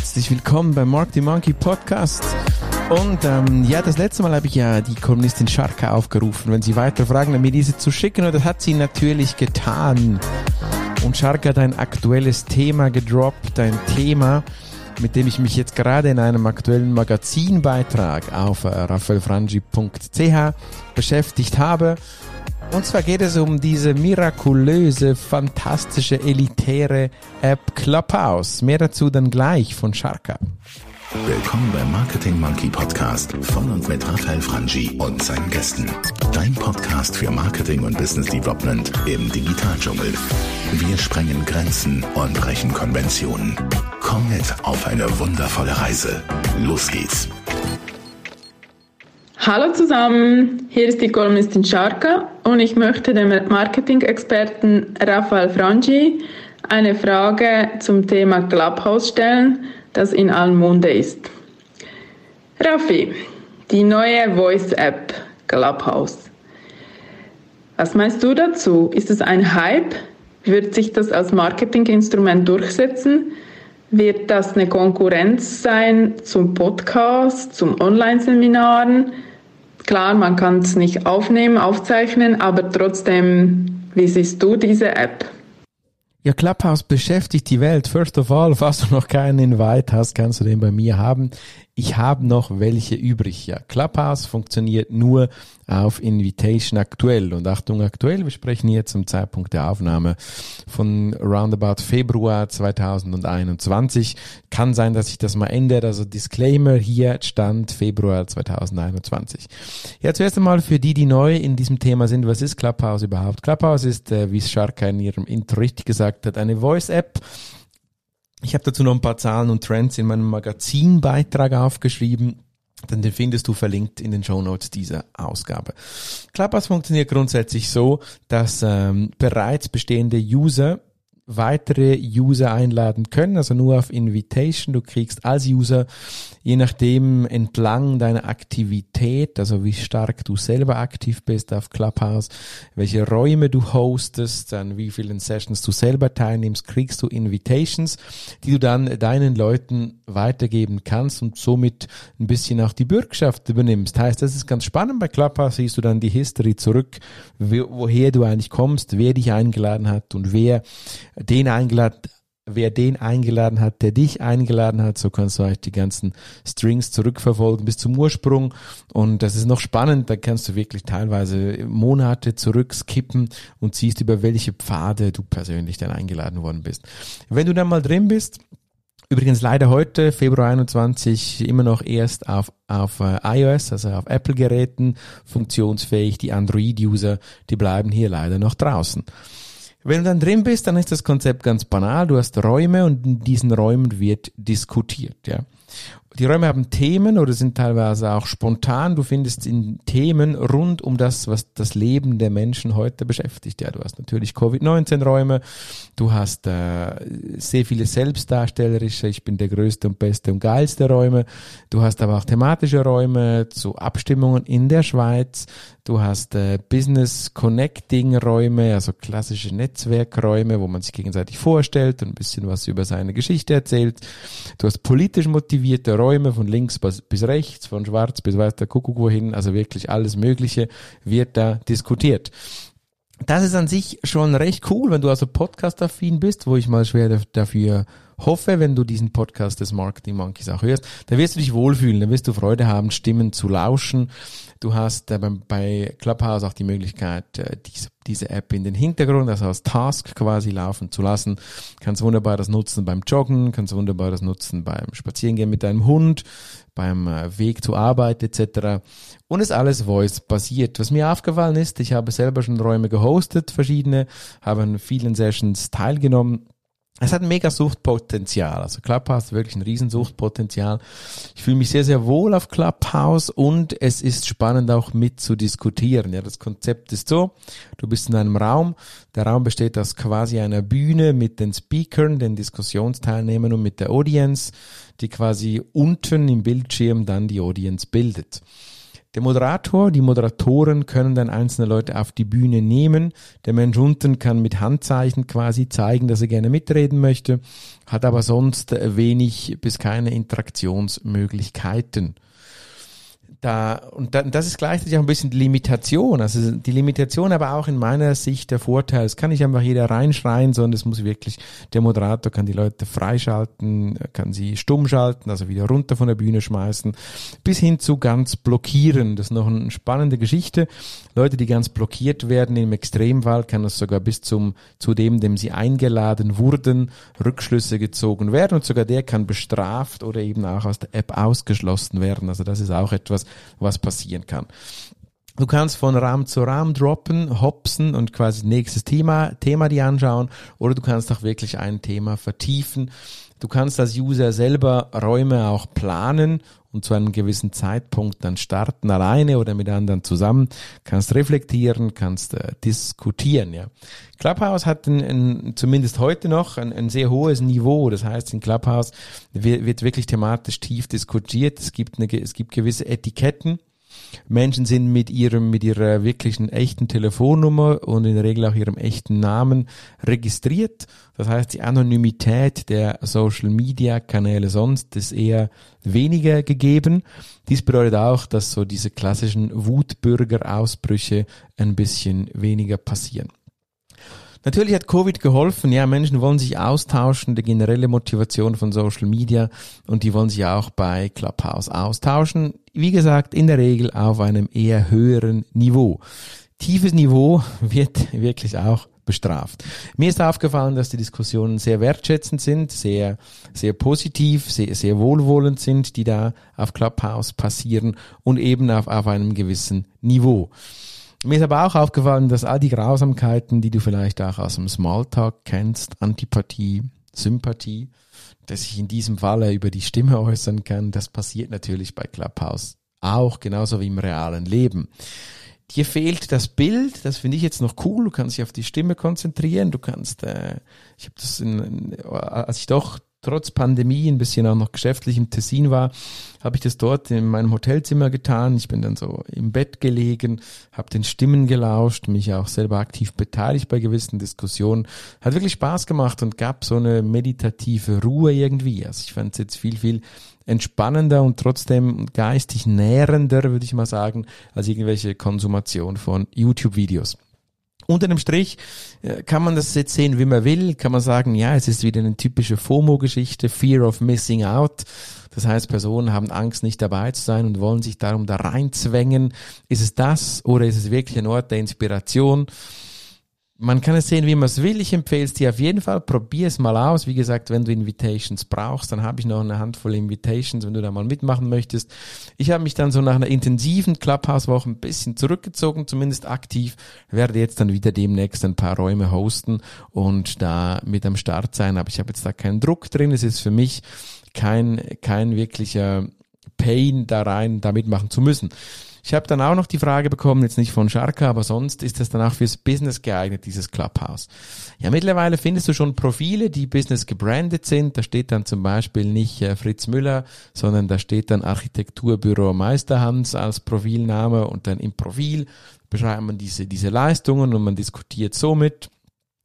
herzlich willkommen beim Mark the Monkey Podcast. Und ähm, ja, das letzte Mal habe ich ja die Kolumnistin Scharka aufgerufen, wenn sie weiter fragen, mir diese zu schicken. Und das hat sie natürlich getan. Und Scharka hat ein aktuelles Thema gedroppt, ein Thema, mit dem ich mich jetzt gerade in einem aktuellen Magazinbeitrag auf äh, raphaelfrangi.ch beschäftigt habe. Und zwar geht es um diese mirakulöse, fantastische, elitäre App Clubhouse. Mehr dazu dann gleich von Sharka. Willkommen beim Marketing Monkey Podcast von und mit Raphael Frangi und seinen Gästen. Dein Podcast für Marketing und Business Development im Digitaldschungel. Wir sprengen Grenzen und brechen Konventionen. Komm mit auf eine wundervolle Reise. Los geht's. Hallo zusammen, hier ist die Kolumnistin Scharka und ich möchte dem Marketing-Experten Raphael Frangi eine Frage zum Thema Clubhouse stellen, das in allen Munde ist. Raffi, die neue Voice-App Clubhouse. Was meinst du dazu? Ist es ein Hype? Wird sich das als Marketinginstrument durchsetzen? Wird das eine Konkurrenz sein zum Podcast, zum Online-Seminaren? Klar, man kann es nicht aufnehmen, aufzeichnen, aber trotzdem, wie siehst du diese App? Ja, Clubhouse beschäftigt die Welt. First of all, falls du noch keinen Invite hast, kannst du den bei mir haben. Ich habe noch welche übrig. Ja, Clubhouse funktioniert nur auf Invitation aktuell. Und Achtung aktuell, wir sprechen hier zum Zeitpunkt der Aufnahme von roundabout Februar 2021. Kann sein, dass sich das mal ändert. Also Disclaimer hier stand Februar 2021. Ja, zuerst einmal für die, die neu in diesem Thema sind, was ist Clubhouse überhaupt? Clubhouse ist, äh, wie Sharka in ihrem Intro richtig gesagt hat, eine Voice-App ich habe dazu noch ein paar Zahlen und Trends in meinem Magazinbeitrag aufgeschrieben. Dann den findest du verlinkt in den Show Notes dieser Ausgabe. Clubhouse funktioniert grundsätzlich so, dass ähm, bereits bestehende User weitere User einladen können, also nur auf Invitation. Du kriegst als User, je nachdem entlang deiner Aktivität, also wie stark du selber aktiv bist auf Clubhouse, welche Räume du hostest, an wie vielen Sessions du selber teilnimmst, kriegst du Invitations, die du dann deinen Leuten weitergeben kannst und somit ein bisschen auch die Bürgschaft übernimmst. Heißt, das ist ganz spannend. Bei Clubhouse siehst du dann die History zurück, woher du eigentlich kommst, wer dich eingeladen hat und wer den eingeladen, wer den eingeladen hat, der dich eingeladen hat, so kannst du eigentlich die ganzen Strings zurückverfolgen bis zum Ursprung. Und das ist noch spannend, da kannst du wirklich teilweise Monate zurückskippen und siehst, über welche Pfade du persönlich dann eingeladen worden bist. Wenn du dann mal drin bist, Übrigens leider heute, Februar 21, immer noch erst auf, auf uh, iOS, also auf Apple-Geräten funktionsfähig. Die Android-User, die bleiben hier leider noch draußen. Wenn du dann drin bist, dann ist das Konzept ganz banal. Du hast Räume und in diesen Räumen wird diskutiert, ja. Die Räume haben Themen oder sind teilweise auch spontan. Du findest in Themen rund um das, was das Leben der Menschen heute beschäftigt. Ja, du hast natürlich Covid-19-Räume, du hast äh, sehr viele selbstdarstellerische, ich bin der größte und beste und geilste Räume. Du hast aber auch thematische Räume zu Abstimmungen in der Schweiz. Du hast äh, Business Connecting Räume, also klassische Netzwerkräume, wo man sich gegenseitig vorstellt und ein bisschen was über seine Geschichte erzählt. Du hast politisch motivierte Räume von links bis rechts, von schwarz bis weiß der Kuckuck wohin, also wirklich alles Mögliche wird da diskutiert. Das ist an sich schon recht cool, wenn du also Podcast-affin bist, wo ich mal schwer dafür hoffe, wenn du diesen Podcast des Marketing Monkeys auch hörst, da wirst du dich wohlfühlen, da wirst du Freude haben, Stimmen zu lauschen. Du hast äh, bei Clubhouse auch die Möglichkeit, äh, diese, diese App in den Hintergrund, also als Task quasi laufen zu lassen. Kannst wunderbar das nutzen beim Joggen, kannst wunderbar das nutzen beim Spazierengehen mit deinem Hund, beim äh, Weg zur Arbeit etc. Und ist alles Voice-basiert. Was mir aufgefallen ist, ich habe selber schon Räume gehostet, verschiedene, habe an vielen Sessions teilgenommen es hat ein mega Suchtpotenzial. Also Clubhouse hat wirklich ein Riesensuchtpotenzial. Ich fühle mich sehr, sehr wohl auf Clubhouse und es ist spannend auch mit zu diskutieren. Ja, das Konzept ist so, du bist in einem Raum. Der Raum besteht aus quasi einer Bühne mit den Speakern, den Diskussionsteilnehmern und mit der Audience, die quasi unten im Bildschirm dann die Audience bildet. Der Moderator, die Moderatoren können dann einzelne Leute auf die Bühne nehmen. Der Mensch unten kann mit Handzeichen quasi zeigen, dass er gerne mitreden möchte, hat aber sonst wenig bis keine Interaktionsmöglichkeiten da, und da, das ist gleichzeitig auch ein bisschen die Limitation. Also die Limitation aber auch in meiner Sicht der Vorteil. Es kann nicht einfach jeder reinschreien, sondern es muss wirklich, der Moderator kann die Leute freischalten, kann sie stumm schalten, also wieder runter von der Bühne schmeißen, bis hin zu ganz blockieren. Das ist noch eine spannende Geschichte. Leute, die ganz blockiert werden, im Extremfall kann das sogar bis zum, zu dem, dem sie eingeladen wurden, Rückschlüsse gezogen werden und sogar der kann bestraft oder eben auch aus der App ausgeschlossen werden. Also das ist auch etwas, was passieren kann. Du kannst von Raum zu Raum droppen, hopsen und quasi nächstes Thema, Thema dir anschauen oder du kannst auch wirklich ein Thema vertiefen. Du kannst als User selber Räume auch planen und zu einem gewissen Zeitpunkt dann starten, alleine oder mit anderen zusammen, kannst reflektieren, kannst äh, diskutieren. Ja. Clubhouse hat ein, ein, zumindest heute noch ein, ein, sehr hohes Niveau. Das heißt, in Clubhouse wird, wird wirklich thematisch tief diskutiert. Es gibt, eine, es gibt gewisse Etiketten Menschen sind mit ihrem, mit ihrer wirklichen echten Telefonnummer und in der Regel auch ihrem echten Namen registriert. Das heißt, die Anonymität der Social Media Kanäle sonst ist eher weniger gegeben. Dies bedeutet auch, dass so diese klassischen Wutbürgerausbrüche ein bisschen weniger passieren. Natürlich hat Covid geholfen. Ja, Menschen wollen sich austauschen, die generelle Motivation von Social Media und die wollen sich auch bei Clubhouse austauschen. Wie gesagt, in der Regel auf einem eher höheren Niveau. Tiefes Niveau wird wirklich auch bestraft. Mir ist aufgefallen, dass die Diskussionen sehr wertschätzend sind, sehr, sehr positiv, sehr, sehr wohlwollend sind, die da auf Clubhouse passieren und eben auf, auf einem gewissen Niveau. Mir ist aber auch aufgefallen, dass all die Grausamkeiten, die du vielleicht auch aus dem Smalltalk kennst, Antipathie, Sympathie, dass ich in diesem Falle über die Stimme äußern kann, das passiert natürlich bei Clubhouse auch, genauso wie im realen Leben. Dir fehlt das Bild, das finde ich jetzt noch cool, du kannst dich auf die Stimme konzentrieren, du kannst, äh, ich habe das in, als ich doch trotz Pandemie ein bisschen auch noch geschäftlich im Tessin war, habe ich das dort in meinem Hotelzimmer getan. Ich bin dann so im Bett gelegen, habe den Stimmen gelauscht, mich auch selber aktiv beteiligt bei gewissen Diskussionen. Hat wirklich Spaß gemacht und gab so eine meditative Ruhe irgendwie. Also ich fand es jetzt viel, viel entspannender und trotzdem geistig nährender, würde ich mal sagen, als irgendwelche Konsumation von YouTube-Videos. Unter dem Strich äh, kann man das jetzt sehen, wie man will. Kann man sagen, ja, es ist wieder eine typische FOMO-Geschichte, Fear of Missing Out. Das heißt, Personen haben Angst, nicht dabei zu sein und wollen sich darum da reinzwängen. Ist es das oder ist es wirklich ein Ort der Inspiration? Man kann es sehen, wie man es will. Ich empfehle es dir auf jeden Fall. Probier es mal aus. Wie gesagt, wenn du Invitations brauchst, dann habe ich noch eine Handvoll Invitations, wenn du da mal mitmachen möchtest. Ich habe mich dann so nach einer intensiven Clubhouse-Woche ein bisschen zurückgezogen, zumindest aktiv. Werde jetzt dann wieder demnächst ein paar Räume hosten und da mit am Start sein. Aber ich habe jetzt da keinen Druck drin. Es ist für mich kein, kein wirklicher Pain da rein, da mitmachen zu müssen. Ich habe dann auch noch die Frage bekommen, jetzt nicht von Sharka, aber sonst ist das dann auch fürs Business geeignet, dieses Clubhouse. Ja, mittlerweile findest du schon Profile, die Business gebrandet sind. Da steht dann zum Beispiel nicht äh, Fritz Müller, sondern da steht dann Architekturbüro Meisterhans als Profilname und dann im Profil beschreibt man diese, diese Leistungen und man diskutiert somit.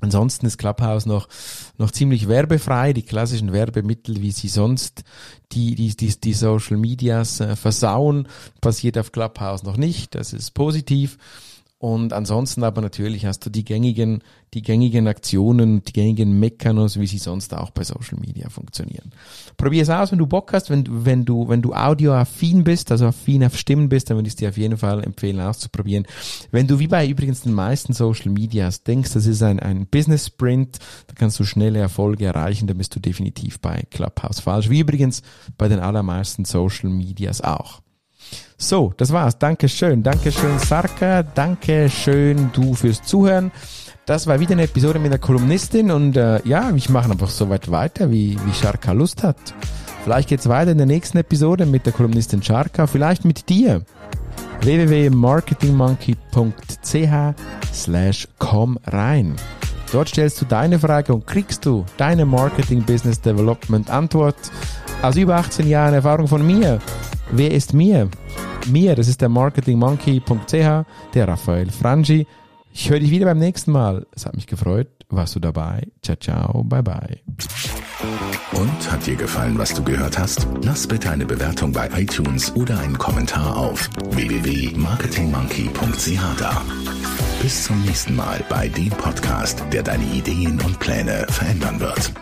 Ansonsten ist Clubhouse noch, noch ziemlich werbefrei. Die klassischen Werbemittel, wie sie sonst die, die, die, die Social Medias äh, versauen, passiert auf Clubhouse noch nicht. Das ist positiv. Und ansonsten aber natürlich hast du die gängigen, die gängigen Aktionen, die gängigen Mechanos, wie sie sonst auch bei Social Media funktionieren. Probier es aus, wenn du Bock hast, wenn du, wenn du, wenn du audioaffin bist, also affin auf Stimmen bist, dann würde ich es dir auf jeden Fall empfehlen, auszuprobieren. Wenn du wie bei übrigens den meisten Social Medias denkst, das ist ein, ein Business Sprint, da kannst du schnelle Erfolge erreichen, dann bist du definitiv bei Clubhouse falsch. Wie übrigens bei den allermeisten Social Medias auch. So, das war's. Dankeschön. Dankeschön, Sarka. Dankeschön, du fürs Zuhören. Das war wieder eine Episode mit der Kolumnistin und äh, ja, ich mache einfach so weit weiter, wie, wie Sharka Lust hat. Vielleicht geht's weiter in der nächsten Episode mit der Kolumnistin Sharka, vielleicht mit dir. www.marketingmonkey.ch slash komm rein. Dort stellst du deine Frage und kriegst du deine Marketing Business Development Antwort aus über 18 Jahren Erfahrung von mir. Wer ist mir? mir, das ist der marketingmonkey.ch, der Raphael Frangi. Ich höre dich wieder beim nächsten Mal. Es hat mich gefreut. Warst du dabei? Ciao, ciao, bye, bye. Und hat dir gefallen, was du gehört hast? Lass bitte eine Bewertung bei iTunes oder einen Kommentar auf www.marketingmonkey.ch da. Bis zum nächsten Mal bei dem Podcast, der deine Ideen und Pläne verändern wird.